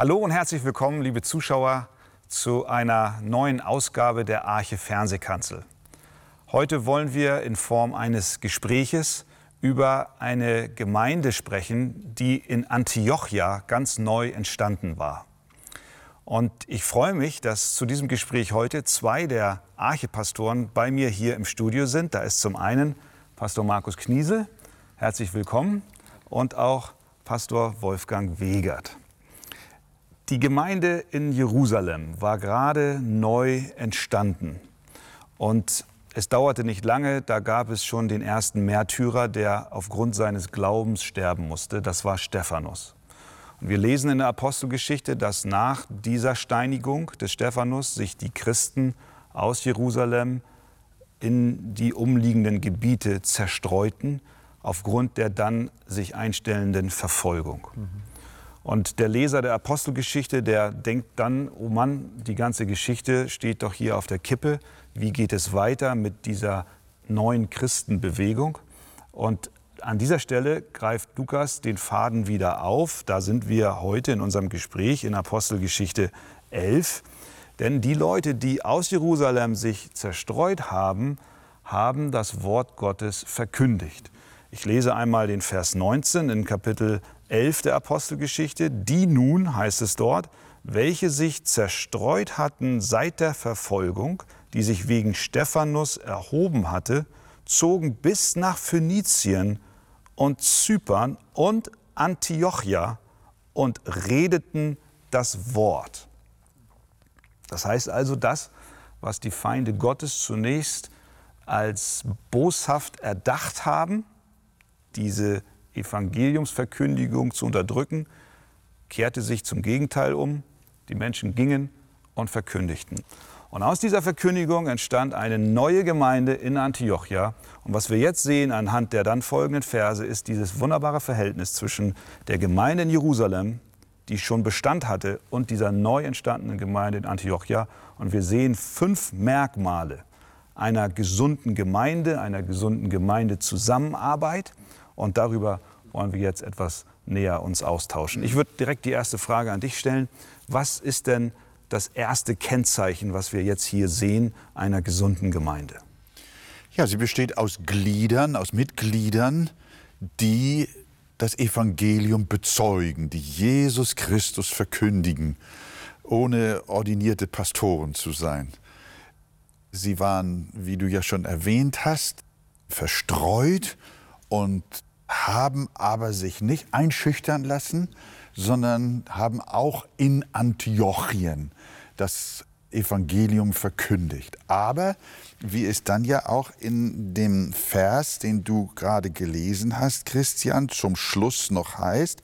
Hallo und herzlich willkommen, liebe Zuschauer, zu einer neuen Ausgabe der Arche Fernsehkanzel. Heute wollen wir in Form eines Gespräches über eine Gemeinde sprechen, die in Antiochia ganz neu entstanden war. Und ich freue mich, dass zu diesem Gespräch heute zwei der Archepastoren bei mir hier im Studio sind. Da ist zum einen Pastor Markus Kniesel, herzlich willkommen, und auch Pastor Wolfgang Wegert. Die Gemeinde in Jerusalem war gerade neu entstanden. Und es dauerte nicht lange, da gab es schon den ersten Märtyrer, der aufgrund seines Glaubens sterben musste. Das war Stephanus. Und wir lesen in der Apostelgeschichte, dass nach dieser Steinigung des Stephanus sich die Christen aus Jerusalem in die umliegenden Gebiete zerstreuten, aufgrund der dann sich einstellenden Verfolgung. Mhm. Und der Leser der Apostelgeschichte, der denkt dann, oh Mann, die ganze Geschichte steht doch hier auf der Kippe. Wie geht es weiter mit dieser neuen Christenbewegung? Und an dieser Stelle greift Lukas den Faden wieder auf. Da sind wir heute in unserem Gespräch in Apostelgeschichte 11. Denn die Leute, die aus Jerusalem sich zerstreut haben, haben das Wort Gottes verkündigt. Ich lese einmal den Vers 19 in Kapitel 11 der Apostelgeschichte, die nun, heißt es dort, welche sich zerstreut hatten seit der Verfolgung, die sich wegen Stephanus erhoben hatte, zogen bis nach Phönizien und Zypern und Antiochia und redeten das Wort. Das heißt also, das, was die Feinde Gottes zunächst als boshaft erdacht haben, diese Evangeliumsverkündigung zu unterdrücken, kehrte sich zum Gegenteil um. Die Menschen gingen und verkündigten. Und aus dieser Verkündigung entstand eine neue Gemeinde in Antiochia. Und was wir jetzt sehen anhand der dann folgenden Verse, ist dieses wunderbare Verhältnis zwischen der Gemeinde in Jerusalem, die schon Bestand hatte, und dieser neu entstandenen Gemeinde in Antiochia. Und wir sehen fünf Merkmale einer gesunden Gemeinde, einer gesunden Gemeindezusammenarbeit. Und darüber wollen wir jetzt etwas näher uns austauschen. Ich würde direkt die erste Frage an dich stellen. Was ist denn das erste Kennzeichen, was wir jetzt hier sehen, einer gesunden Gemeinde? Ja, sie besteht aus Gliedern, aus Mitgliedern, die das Evangelium bezeugen, die Jesus Christus verkündigen, ohne ordinierte Pastoren zu sein. Sie waren, wie du ja schon erwähnt hast, verstreut und haben aber sich nicht einschüchtern lassen, sondern haben auch in Antiochien das Evangelium verkündigt. Aber wie es dann ja auch in dem Vers, den du gerade gelesen hast, Christian, zum Schluss noch heißt,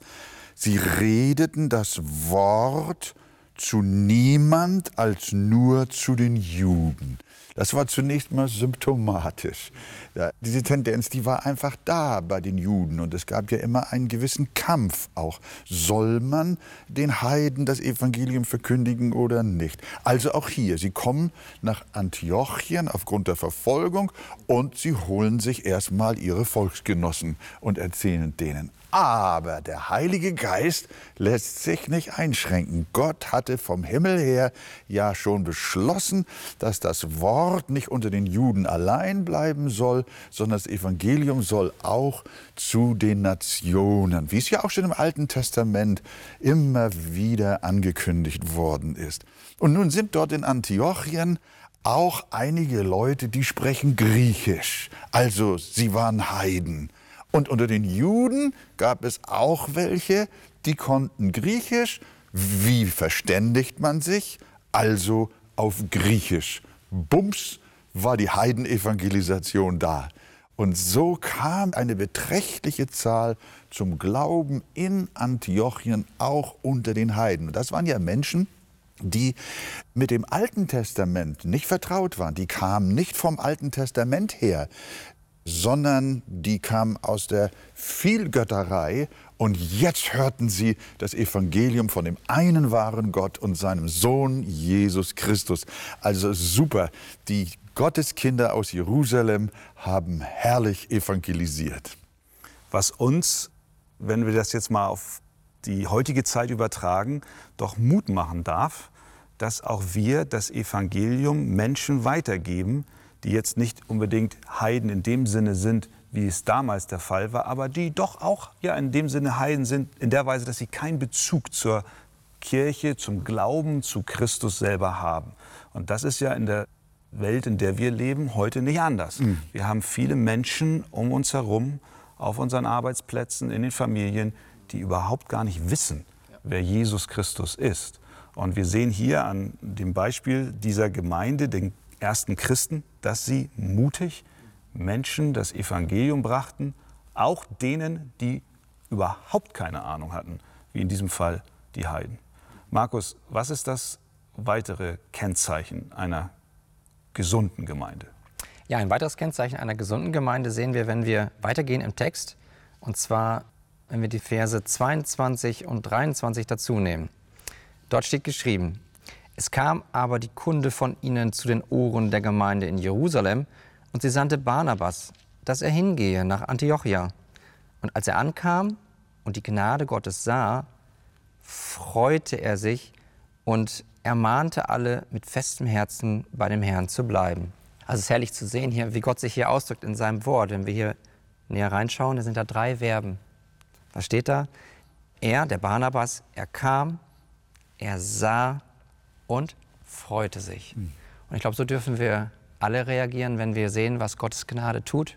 sie redeten das Wort zu niemand als nur zu den Juden. Das war zunächst mal symptomatisch. Ja, diese Tendenz, die war einfach da bei den Juden und es gab ja immer einen gewissen Kampf auch. Soll man den Heiden das Evangelium verkündigen oder nicht? Also auch hier, sie kommen nach Antiochien aufgrund der Verfolgung und sie holen sich erstmal ihre Volksgenossen und erzählen denen. Aber der Heilige Geist lässt sich nicht einschränken. Gott hatte vom Himmel her ja schon beschlossen, dass das Wort nicht unter den Juden allein bleiben soll, sondern das Evangelium soll auch zu den Nationen, wie es ja auch schon im Alten Testament immer wieder angekündigt worden ist. Und nun sind dort in Antiochien auch einige Leute, die sprechen Griechisch. Also sie waren Heiden. Und unter den Juden gab es auch welche, die konnten Griechisch. Wie verständigt man sich? Also auf Griechisch. Bums war die Heidenevangelisation da. Und so kam eine beträchtliche Zahl zum Glauben in Antiochien auch unter den Heiden. Und das waren ja Menschen, die mit dem Alten Testament nicht vertraut waren. Die kamen nicht vom Alten Testament her sondern die kam aus der Vielgötterei und jetzt hörten sie das Evangelium von dem einen wahren Gott und seinem Sohn Jesus Christus. Also super, die Gotteskinder aus Jerusalem haben herrlich evangelisiert. Was uns, wenn wir das jetzt mal auf die heutige Zeit übertragen, doch Mut machen darf, dass auch wir das Evangelium Menschen weitergeben, die jetzt nicht unbedingt Heiden in dem Sinne sind, wie es damals der Fall war, aber die doch auch ja in dem Sinne Heiden sind, in der Weise, dass sie keinen Bezug zur Kirche, zum Glauben, zu Christus selber haben. Und das ist ja in der Welt, in der wir leben, heute nicht anders. Mhm. Wir haben viele Menschen um uns herum, auf unseren Arbeitsplätzen, in den Familien, die überhaupt gar nicht wissen, wer Jesus Christus ist. Und wir sehen hier an dem Beispiel dieser Gemeinde, den ersten Christen, dass sie mutig Menschen das Evangelium brachten, auch denen, die überhaupt keine Ahnung hatten, wie in diesem Fall die Heiden. Markus, was ist das weitere Kennzeichen einer gesunden Gemeinde? Ja, ein weiteres Kennzeichen einer gesunden Gemeinde sehen wir, wenn wir weitergehen im Text. Und zwar, wenn wir die Verse 22 und 23 dazu nehmen. Dort steht geschrieben, es kam aber die Kunde von ihnen zu den Ohren der Gemeinde in Jerusalem, und sie sandte Barnabas, dass er hingehe nach Antiochia. Und als er ankam und die Gnade Gottes sah, freute er sich und ermahnte alle mit festem Herzen bei dem Herrn zu bleiben. Also es ist herrlich zu sehen hier, wie Gott sich hier ausdrückt in seinem Wort. Wenn wir hier näher reinschauen, da sind da drei Verben. Was steht da? Er, der Barnabas, er kam, er sah und freute sich. Hm. Und ich glaube, so dürfen wir alle reagieren, wenn wir sehen, was Gottes Gnade tut.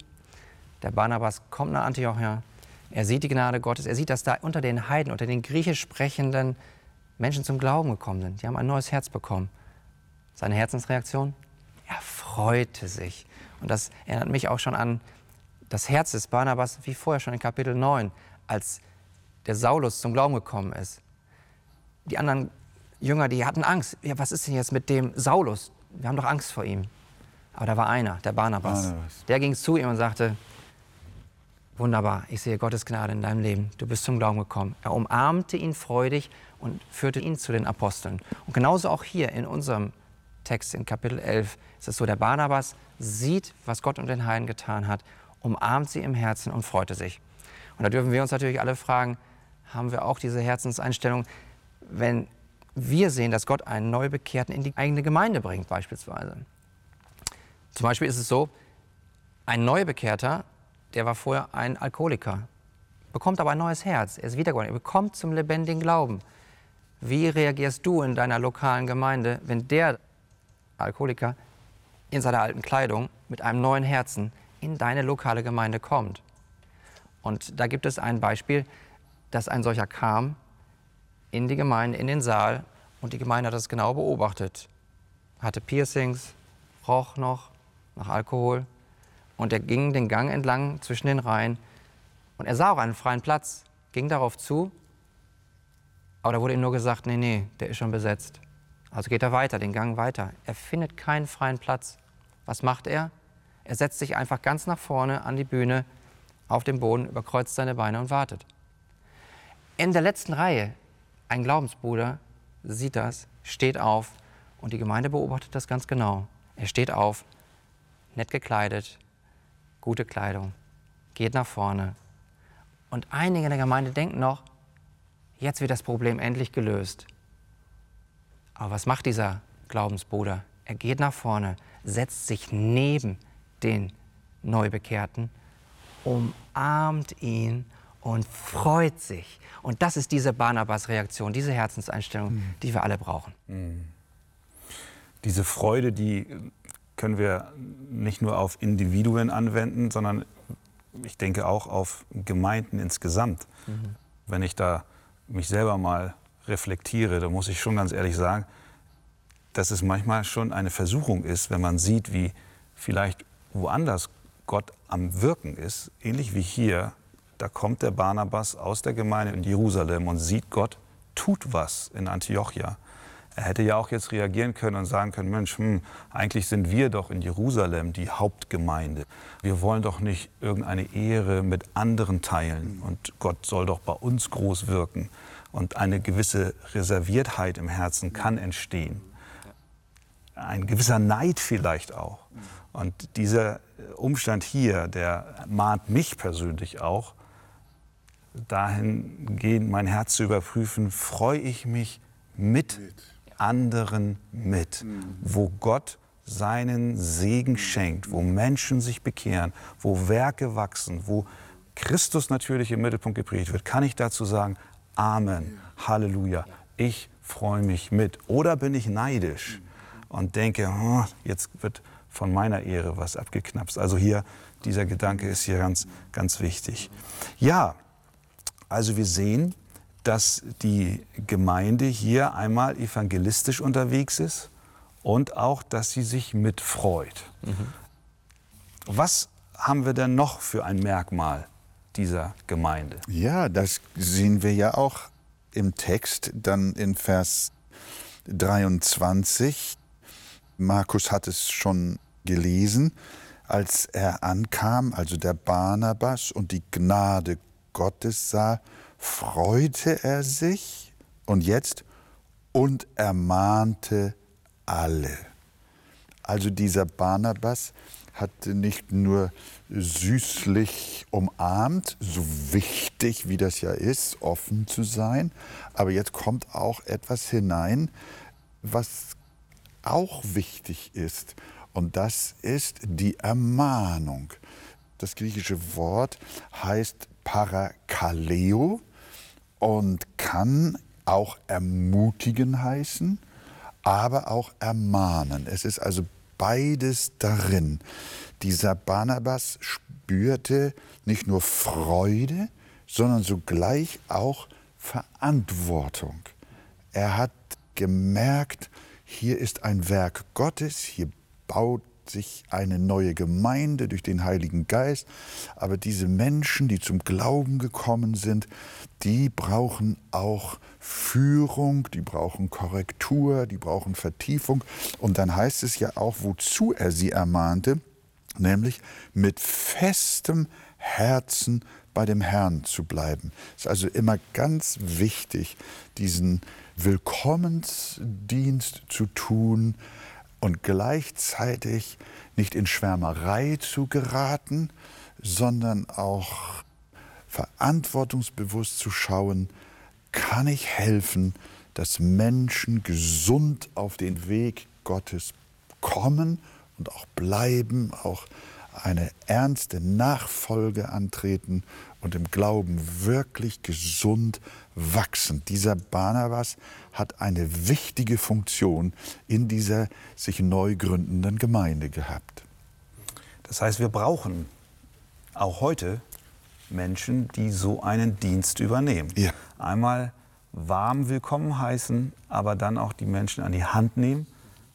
Der Barnabas kommt nach Antiochia, er sieht die Gnade Gottes, er sieht, dass da unter den Heiden, unter den griechisch sprechenden Menschen zum Glauben gekommen sind. Die haben ein neues Herz bekommen. Seine Herzensreaktion? Er freute sich. Und das erinnert mich auch schon an das Herz des Barnabas, wie vorher schon in Kapitel 9, als der Saulus zum Glauben gekommen ist. Die anderen Jünger, die hatten Angst. Ja, was ist denn jetzt mit dem Saulus? Wir haben doch Angst vor ihm. Aber da war einer, der Barnabas. Barnabas. Der ging zu ihm und sagte, wunderbar, ich sehe Gottes Gnade in deinem Leben. Du bist zum Glauben gekommen. Er umarmte ihn freudig und führte ihn zu den Aposteln. Und genauso auch hier in unserem Text in Kapitel 11 ist es so, der Barnabas sieht, was Gott und den Heiden getan hat, umarmt sie im Herzen und freute sich. Und da dürfen wir uns natürlich alle fragen, haben wir auch diese Herzenseinstellung, wenn wir sehen, dass Gott einen Neubekehrten in die eigene Gemeinde bringt beispielsweise. Zum Beispiel ist es so, ein Neubekehrter, der war vorher ein Alkoholiker, bekommt aber ein neues Herz, er ist wiedergeboren, er bekommt zum lebendigen Glauben. Wie reagierst du in deiner lokalen Gemeinde, wenn der Alkoholiker in seiner alten Kleidung mit einem neuen Herzen in deine lokale Gemeinde kommt? Und da gibt es ein Beispiel, dass ein solcher kam in die Gemeinde, in den Saal und die Gemeinde hat das genau beobachtet. Hatte Piercings, roch noch nach Alkohol und er ging den Gang entlang zwischen den Reihen und er sah auch einen freien Platz, ging darauf zu, aber da wurde ihm nur gesagt, nee, nee, der ist schon besetzt. Also geht er weiter, den Gang weiter. Er findet keinen freien Platz. Was macht er? Er setzt sich einfach ganz nach vorne an die Bühne, auf dem Boden, überkreuzt seine Beine und wartet. In der letzten Reihe, ein Glaubensbruder sieht das, steht auf und die Gemeinde beobachtet das ganz genau. Er steht auf, nett gekleidet, gute Kleidung, geht nach vorne. Und einige in der Gemeinde denken noch, jetzt wird das Problem endlich gelöst. Aber was macht dieser Glaubensbruder? Er geht nach vorne, setzt sich neben den Neubekehrten, umarmt ihn und freut sich. Und das ist diese Barnabas-Reaktion, diese Herzenseinstellung, mhm. die wir alle brauchen. Mhm. Diese Freude, die können wir nicht nur auf Individuen anwenden, sondern ich denke auch auf Gemeinden insgesamt. Mhm. Wenn ich da mich selber mal reflektiere, da muss ich schon ganz ehrlich sagen, dass es manchmal schon eine Versuchung ist, wenn man sieht, wie vielleicht woanders Gott am Wirken ist, ähnlich wie hier, da kommt der Barnabas aus der Gemeinde in Jerusalem und sieht Gott tut was in Antiochia. Er hätte ja auch jetzt reagieren können und sagen können, Mensch, hm, eigentlich sind wir doch in Jerusalem die Hauptgemeinde. Wir wollen doch nicht irgendeine Ehre mit anderen teilen und Gott soll doch bei uns groß wirken. Und eine gewisse Reserviertheit im Herzen kann entstehen. Ein gewisser Neid vielleicht auch. Und dieser Umstand hier, der mahnt mich persönlich auch, dahingehend mein Herz zu überprüfen, freue ich mich mit anderen mit, wo Gott seinen Segen schenkt, wo Menschen sich bekehren, wo Werke wachsen, wo Christus natürlich im Mittelpunkt gepredigt wird, kann ich dazu sagen, Amen, Halleluja, ich freue mich mit. Oder bin ich neidisch und denke, oh, jetzt wird von meiner Ehre was abgeknapst. Also hier, dieser Gedanke ist hier ganz, ganz wichtig. Ja, also wir sehen, dass die Gemeinde hier einmal evangelistisch unterwegs ist und auch, dass sie sich mitfreut. Mhm. Was haben wir denn noch für ein Merkmal dieser Gemeinde? Ja, das sehen wir ja auch im Text, dann in Vers 23. Markus hat es schon gelesen, als er ankam, also der Barnabas und die Gnade Gottes sah, freute er sich und jetzt und ermahnte alle. Also dieser Barnabas hat nicht nur süßlich umarmt, so wichtig wie das ja ist, offen zu sein, aber jetzt kommt auch etwas hinein, was auch wichtig ist. Und das ist die Ermahnung. Das griechische Wort heißt Parakaleo und kann auch ermutigen heißen, aber auch ermahnen. Es ist also beides darin. Dieser Barnabas spürte nicht nur Freude, sondern sogleich auch Verantwortung. Er hat gemerkt, hier ist ein Werk Gottes, hier baut sich eine neue Gemeinde durch den Heiligen Geist. Aber diese Menschen, die zum Glauben gekommen sind, die brauchen auch Führung, die brauchen Korrektur, die brauchen Vertiefung. Und dann heißt es ja auch, wozu er sie ermahnte, nämlich mit festem Herzen bei dem Herrn zu bleiben. Es ist also immer ganz wichtig, diesen Willkommensdienst zu tun, und gleichzeitig nicht in Schwärmerei zu geraten, sondern auch verantwortungsbewusst zu schauen, kann ich helfen, dass Menschen gesund auf den Weg Gottes kommen und auch bleiben, auch eine ernste Nachfolge antreten und im Glauben wirklich gesund wachsen. Dieser Barnabas hat eine wichtige Funktion in dieser sich neu gründenden Gemeinde gehabt. Das heißt, wir brauchen auch heute Menschen, die so einen Dienst übernehmen. Ja. Einmal warm willkommen heißen, aber dann auch die Menschen an die Hand nehmen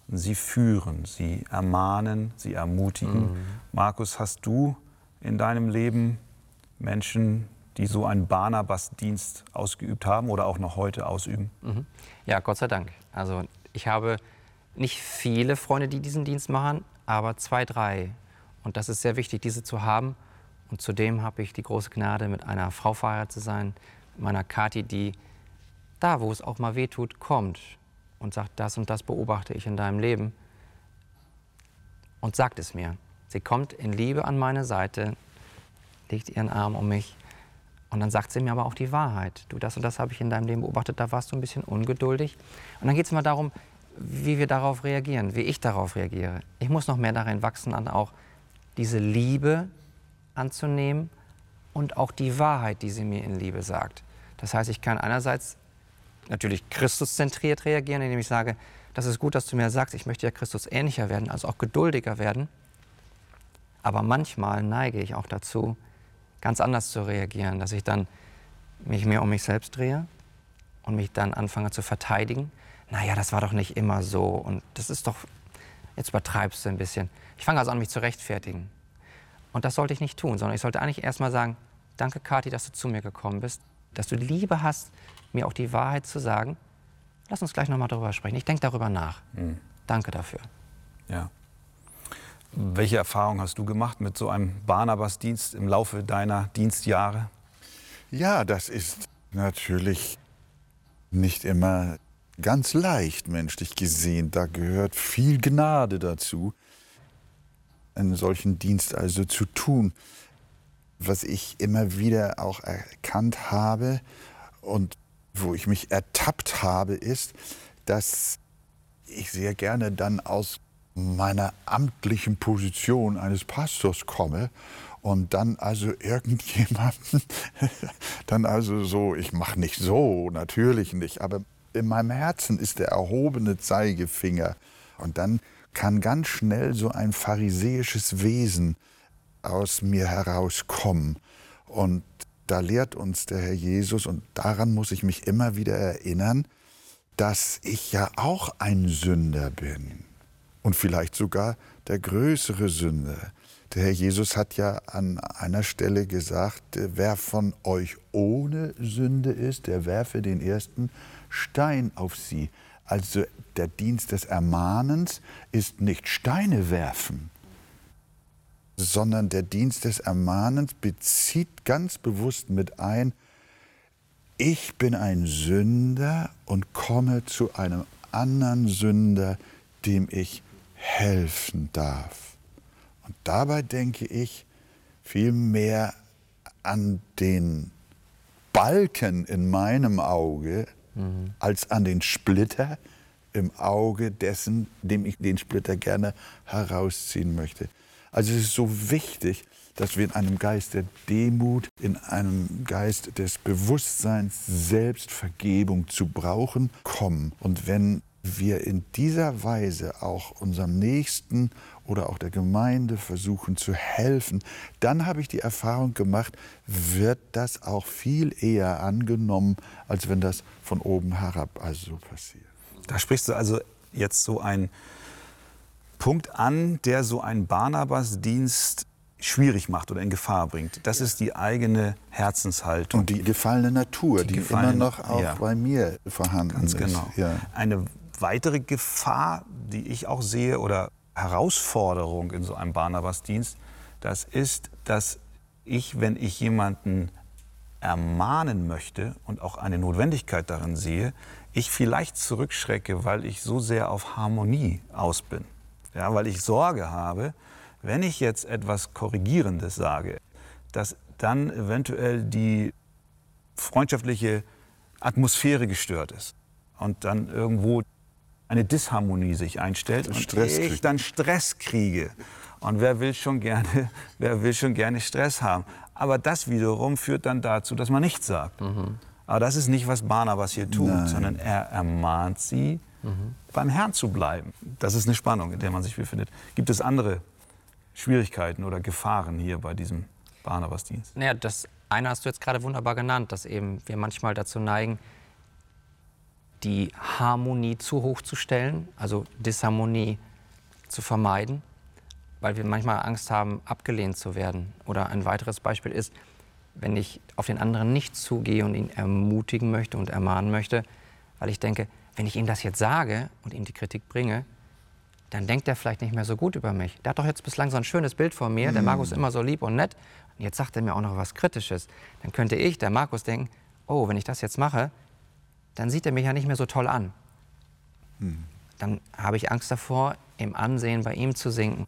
sie führen, sie ermahnen, sie ermutigen. Mhm. Markus, hast du in deinem Leben Menschen, die so einen Barnabas-Dienst ausgeübt haben oder auch noch heute ausüben? Mhm. Ja, Gott sei Dank. Also ich habe nicht viele Freunde, die diesen Dienst machen, aber zwei, drei. Und das ist sehr wichtig, diese zu haben. Und zudem habe ich die große Gnade, mit einer Frau verheiratet zu sein, meiner Kathi, die da, wo es auch mal weh tut, kommt und sagt, das und das beobachte ich in deinem Leben und sagt es mir. Sie kommt in Liebe an meine Seite, legt ihren Arm um mich und dann sagt sie mir aber auch die Wahrheit. Du, das und das habe ich in deinem Leben beobachtet, da warst du ein bisschen ungeduldig. Und dann geht es mal darum, wie wir darauf reagieren, wie ich darauf reagiere. Ich muss noch mehr darin wachsen, an auch diese Liebe anzunehmen und auch die Wahrheit, die sie mir in Liebe sagt. Das heißt, ich kann einerseits natürlich Christuszentriert reagieren, indem ich sage, das ist gut, dass du mir sagst, ich möchte ja Christus ähnlicher werden, also auch geduldiger werden. Aber manchmal neige ich auch dazu, ganz anders zu reagieren, dass ich dann mich mehr um mich selbst drehe und mich dann anfange zu verteidigen. Naja, das war doch nicht immer so und das ist doch, jetzt übertreibst du ein bisschen. Ich fange also an, mich zu rechtfertigen. Und das sollte ich nicht tun, sondern ich sollte eigentlich erst mal sagen, danke Kathi, dass du zu mir gekommen bist, dass du Liebe hast, mir auch die Wahrheit zu sagen. Lass uns gleich nochmal darüber sprechen. Ich denke darüber nach. Mhm. Danke dafür. Ja. Welche Erfahrung hast du gemacht mit so einem Barnabas-Dienst im Laufe deiner Dienstjahre? Ja, das ist natürlich nicht immer ganz leicht menschlich gesehen. Da gehört viel Gnade dazu, einen solchen Dienst also zu tun. was ich immer wieder auch erkannt habe und wo ich mich ertappt habe, ist, dass ich sehr gerne dann aus meiner amtlichen Position eines Pastors komme und dann also irgendjemanden, dann also so, ich mache nicht so, natürlich nicht, aber in meinem Herzen ist der erhobene Zeigefinger und dann kann ganz schnell so ein pharisäisches Wesen aus mir herauskommen. Und da lehrt uns der Herr Jesus, und daran muss ich mich immer wieder erinnern, dass ich ja auch ein Sünder bin und vielleicht sogar der größere Sünder. Der Herr Jesus hat ja an einer Stelle gesagt, wer von euch ohne Sünde ist, der werfe den ersten Stein auf sie. Also der Dienst des Ermahnens ist nicht Steine werfen, sondern der Dienst des Ermahnens bezieht ganz bewusst mit ein, ich bin ein Sünder und komme zu einem anderen Sünder, dem ich helfen darf. Und dabei denke ich vielmehr an den Balken in meinem Auge mhm. als an den Splitter im Auge dessen, dem ich den Splitter gerne herausziehen möchte. Also es ist so wichtig, dass wir in einem Geist der Demut, in einem Geist des Bewusstseins, Selbstvergebung zu brauchen, kommen. Und wenn wir in dieser Weise auch unserem Nächsten oder auch der Gemeinde versuchen zu helfen, dann habe ich die Erfahrung gemacht, wird das auch viel eher angenommen, als wenn das von oben herab also so passiert. Da sprichst du also jetzt so einen Punkt an, der so einen Barnabas-Dienst schwierig macht oder in Gefahr bringt. Das ist die eigene Herzenshaltung. Und die gefallene Natur, die, die gefallene, immer noch auch ja. bei mir vorhanden Ganz ist. Genau. Ja. Eine weitere Gefahr, die ich auch sehe oder Herausforderung in so einem Barnabas-Dienst, das ist, dass ich, wenn ich jemanden ermahnen möchte und auch eine Notwendigkeit darin sehe, ich vielleicht zurückschrecke, weil ich so sehr auf Harmonie aus bin. Ja, weil ich Sorge habe, wenn ich jetzt etwas Korrigierendes sage, dass dann eventuell die freundschaftliche Atmosphäre gestört ist und dann irgendwo eine Disharmonie sich einstellt und Stress ich dann Stress kriege. Und wer will schon gerne, wer will schon gerne Stress haben? Aber das wiederum führt dann dazu, dass man nichts sagt. Mhm. Aber das ist nicht, was Barnabas hier tut, Nein. sondern er ermahnt sie, mhm. beim Herrn zu bleiben. Das ist eine Spannung, in der man sich befindet. Gibt es andere Schwierigkeiten oder Gefahren hier bei diesem Barnabas-Dienst? Naja, das eine hast du jetzt gerade wunderbar genannt, dass eben wir manchmal dazu neigen, die Harmonie zu hoch zu stellen, also Disharmonie zu vermeiden, weil wir manchmal Angst haben, abgelehnt zu werden. Oder ein weiteres Beispiel ist, wenn ich auf den anderen nicht zugehe und ihn ermutigen möchte und ermahnen möchte, weil ich denke, wenn ich ihm das jetzt sage und ihm die Kritik bringe, dann denkt er vielleicht nicht mehr so gut über mich. Der hat doch jetzt bislang so ein schönes Bild von mir, der. Markus ist immer so lieb und nett, und jetzt sagt er mir auch noch was Kritisches. Dann könnte ich, der Markus, denken, oh, wenn ich das jetzt mache, dann sieht er mich ja nicht mehr so toll an. Mm. Dann habe ich Angst davor, im Ansehen bei ihm zu sinken.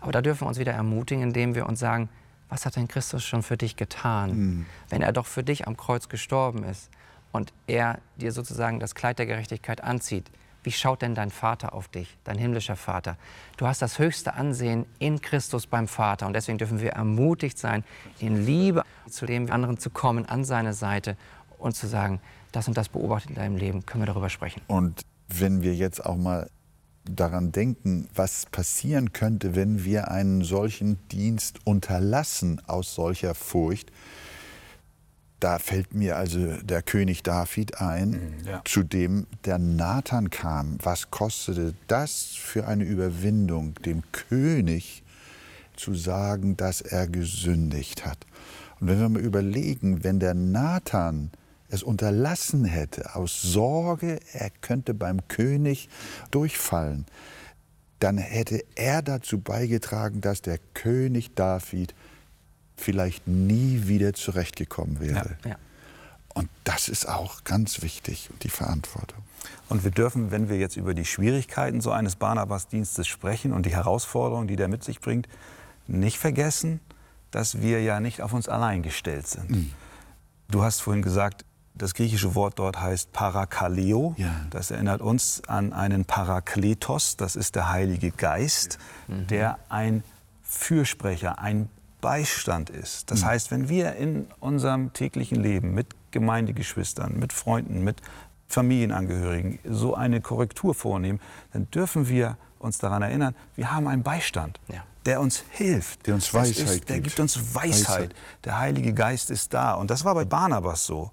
Aber da dürfen wir uns wieder ermutigen, indem wir uns sagen, was hat denn Christus schon für dich getan? Mhm. Wenn er doch für dich am Kreuz gestorben ist und er dir sozusagen das Kleid der Gerechtigkeit anzieht, wie schaut denn dein Vater auf dich, dein himmlischer Vater? Du hast das höchste Ansehen in Christus beim Vater und deswegen dürfen wir ermutigt sein, in Liebe zu dem anderen zu kommen, an seine Seite und zu sagen, das und das beobachtet in deinem Leben, können wir darüber sprechen. Und wenn wir jetzt auch mal daran denken, was passieren könnte, wenn wir einen solchen Dienst unterlassen aus solcher Furcht. Da fällt mir also der König David ein, mhm, ja. zu dem der Nathan kam. Was kostete das für eine Überwindung, dem König zu sagen, dass er gesündigt hat? Und wenn wir mal überlegen, wenn der Nathan es unterlassen hätte, aus Sorge, er könnte beim König durchfallen, dann hätte er dazu beigetragen, dass der König David vielleicht nie wieder zurechtgekommen wäre. Ja, ja. Und das ist auch ganz wichtig, die Verantwortung. Und wir dürfen, wenn wir jetzt über die Schwierigkeiten so eines Barnabas-Dienstes sprechen und die Herausforderungen, die der mit sich bringt, nicht vergessen, dass wir ja nicht auf uns allein gestellt sind. Mhm. Du hast vorhin gesagt, das griechische Wort dort heißt Parakaleo. Ja. Das erinnert uns an einen Parakletos, das ist der Heilige Geist, mhm. der ein Fürsprecher, ein Beistand ist. Das mhm. heißt, wenn wir in unserem täglichen Leben mit Gemeindegeschwistern, mit Freunden, mit Familienangehörigen so eine Korrektur vornehmen, dann dürfen wir uns daran erinnern, wir haben einen Beistand, ja. der uns hilft. Der uns Weisheit ist, Der gibt uns Weisheit. Weisheit. Der Heilige Geist ist da. Und das war bei Barnabas so.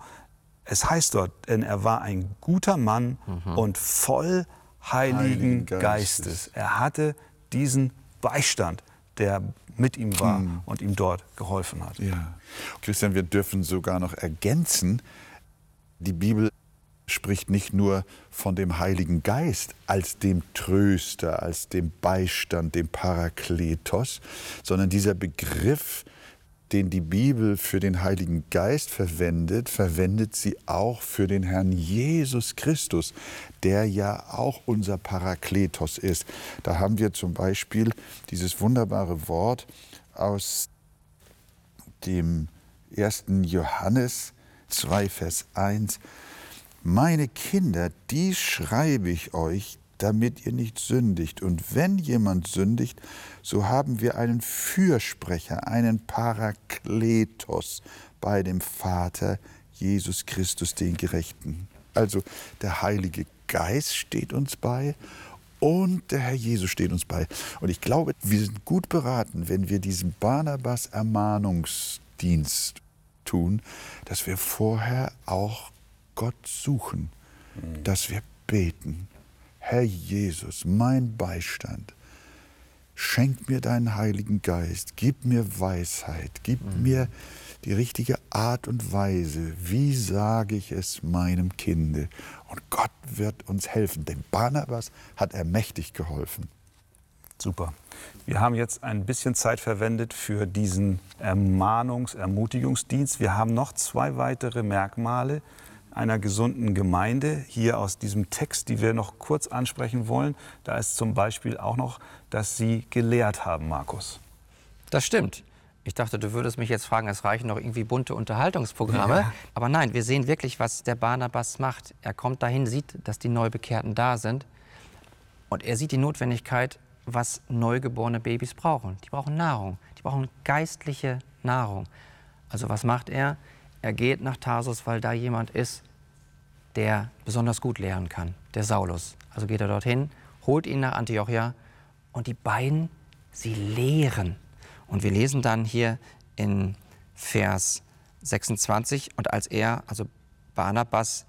Es heißt dort, denn er war ein guter Mann mhm. und voll Heiligen, Heiligen Geistes. Geistes. Er hatte diesen Beistand, der mit ihm war hm. und ihm dort geholfen hat. Ja. Christian, wir dürfen sogar noch ergänzen, die Bibel spricht nicht nur von dem Heiligen Geist als dem Tröster, als dem Beistand, dem Parakletos, sondern dieser Begriff, den die Bibel für den Heiligen Geist verwendet, verwendet sie auch für den Herrn Jesus Christus, der ja auch unser Parakletos ist. Da haben wir zum Beispiel dieses wunderbare Wort aus dem 1. Johannes 2, Vers 1. Meine Kinder, dies schreibe ich euch, damit ihr nicht sündigt. Und wenn jemand sündigt, so haben wir einen Fürsprecher, einen Parakletos bei dem Vater Jesus Christus, den Gerechten. Also der Heilige Geist steht uns bei und der Herr Jesus steht uns bei. Und ich glaube, wir sind gut beraten, wenn wir diesen Barnabas Ermahnungsdienst tun, dass wir vorher auch Gott suchen, mhm. dass wir beten. Herr Jesus, mein Beistand, schenk mir deinen Heiligen Geist, gib mir Weisheit, gib mhm. mir die richtige Art und Weise, wie sage ich es meinem Kinde. Und Gott wird uns helfen, denn Barnabas hat er mächtig geholfen. Super. Wir haben jetzt ein bisschen Zeit verwendet für diesen Ermahnungs-, Ermutigungsdienst. Wir haben noch zwei weitere Merkmale, einer gesunden Gemeinde hier aus diesem Text, die wir noch kurz ansprechen wollen. Da ist zum Beispiel auch noch, dass Sie gelehrt haben, Markus. Das stimmt. Ich dachte, du würdest mich jetzt fragen, es reichen noch irgendwie bunte Unterhaltungsprogramme. Ja. Aber nein, wir sehen wirklich, was der Barnabas macht. Er kommt dahin, sieht, dass die Neubekehrten da sind. Und er sieht die Notwendigkeit, was neugeborene Babys brauchen. Die brauchen Nahrung. Die brauchen geistliche Nahrung. Also was macht er? Er geht nach Tarsus, weil da jemand ist, der besonders gut lehren kann, der Saulus. Also geht er dorthin, holt ihn nach Antiochia und die beiden, sie lehren. Und wir lesen dann hier in Vers 26, und als er, also Barnabas,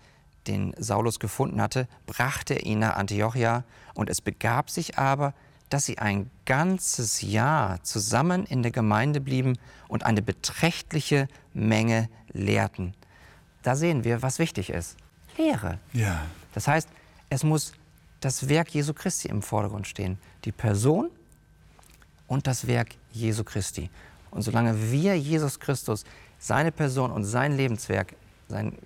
den Saulus gefunden hatte, brachte er ihn nach Antiochia. Und es begab sich aber, dass sie ein ganzes Jahr zusammen in der Gemeinde blieben und eine beträchtliche Menge lehrten. Da sehen wir, was wichtig ist. Lehre. Ja. Das heißt, es muss das Werk Jesu Christi im Vordergrund stehen. Die Person und das Werk Jesu Christi. Und solange wir Jesus Christus, seine Person und sein Lebenswerk, sein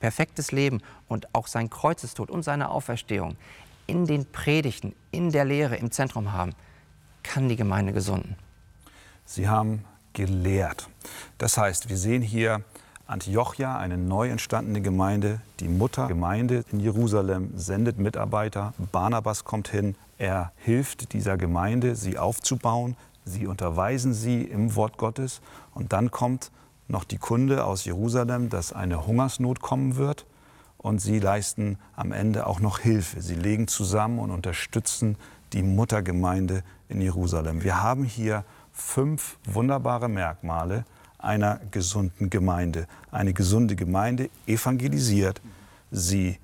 perfektes Leben und auch sein Kreuzestod und seine Auferstehung in den Predigten, in der Lehre im Zentrum haben, kann die Gemeinde gesunden. Sie haben gelehrt. Das heißt, wir sehen hier Antiochia, eine neu entstandene Gemeinde, die Muttergemeinde in Jerusalem sendet Mitarbeiter. Barnabas kommt hin, er hilft dieser Gemeinde, sie aufzubauen. Sie unterweisen sie im Wort Gottes. Und dann kommt noch die Kunde aus Jerusalem, dass eine Hungersnot kommen wird. Und sie leisten am Ende auch noch Hilfe. Sie legen zusammen und unterstützen die Muttergemeinde in Jerusalem. Wir haben hier fünf wunderbare Merkmale, einer gesunden Gemeinde. Eine gesunde Gemeinde evangelisiert, sie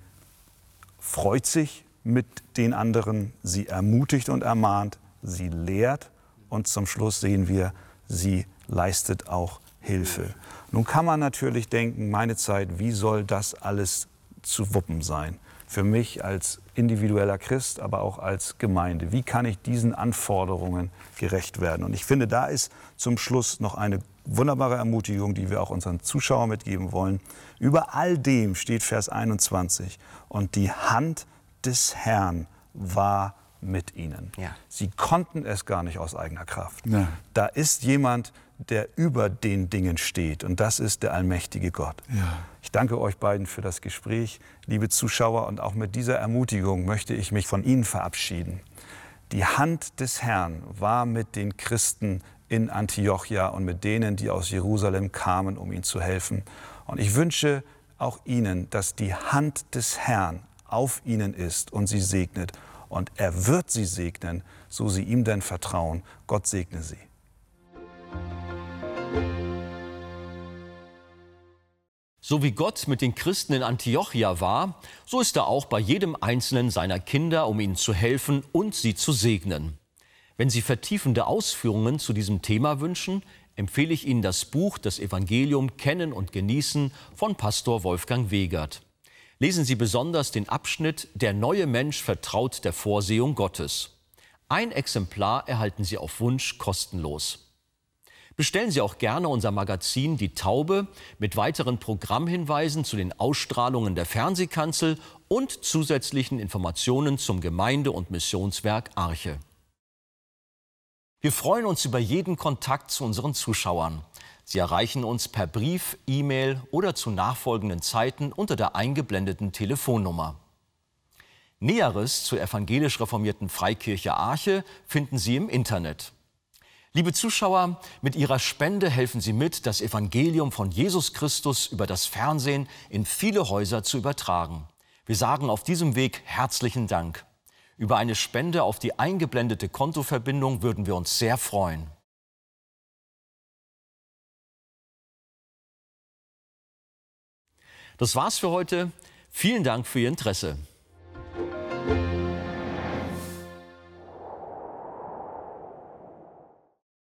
freut sich mit den anderen, sie ermutigt und ermahnt, sie lehrt und zum Schluss sehen wir, sie leistet auch Hilfe. Nun kann man natürlich denken, meine Zeit, wie soll das alles zu wuppen sein? Für mich als individueller Christ, aber auch als Gemeinde. Wie kann ich diesen Anforderungen gerecht werden? Und ich finde, da ist zum Schluss noch eine wunderbare Ermutigung, die wir auch unseren Zuschauern mitgeben wollen. Über all dem steht Vers 21. Und die Hand des Herrn war mit ihnen. Ja. Sie konnten es gar nicht aus eigener Kraft. Ja. Da ist jemand, der über den Dingen steht. Und das ist der allmächtige Gott. Ja. Ich danke euch beiden für das Gespräch, liebe Zuschauer. Und auch mit dieser Ermutigung möchte ich mich von Ihnen verabschieden. Die Hand des Herrn war mit den Christen in Antiochia und mit denen, die aus Jerusalem kamen, um ihnen zu helfen. Und ich wünsche auch Ihnen, dass die Hand des Herrn auf Ihnen ist und Sie segnet. Und er wird Sie segnen, so Sie ihm denn vertrauen. Gott segne Sie. So wie Gott mit den Christen in Antiochia war, so ist er auch bei jedem einzelnen seiner Kinder, um ihnen zu helfen und sie zu segnen. Wenn Sie vertiefende Ausführungen zu diesem Thema wünschen, empfehle ich Ihnen das Buch Das Evangelium Kennen und Genießen von Pastor Wolfgang Wegert. Lesen Sie besonders den Abschnitt Der neue Mensch vertraut der Vorsehung Gottes. Ein Exemplar erhalten Sie auf Wunsch kostenlos. Bestellen Sie auch gerne unser Magazin Die Taube mit weiteren Programmhinweisen zu den Ausstrahlungen der Fernsehkanzel und zusätzlichen Informationen zum Gemeinde- und Missionswerk Arche. Wir freuen uns über jeden Kontakt zu unseren Zuschauern. Sie erreichen uns per Brief, E-Mail oder zu nachfolgenden Zeiten unter der eingeblendeten Telefonnummer. Näheres zur evangelisch reformierten Freikirche Arche finden Sie im Internet. Liebe Zuschauer, mit Ihrer Spende helfen Sie mit, das Evangelium von Jesus Christus über das Fernsehen in viele Häuser zu übertragen. Wir sagen auf diesem Weg herzlichen Dank. Über eine Spende auf die eingeblendete Kontoverbindung würden wir uns sehr freuen. Das war's für heute. Vielen Dank für Ihr Interesse.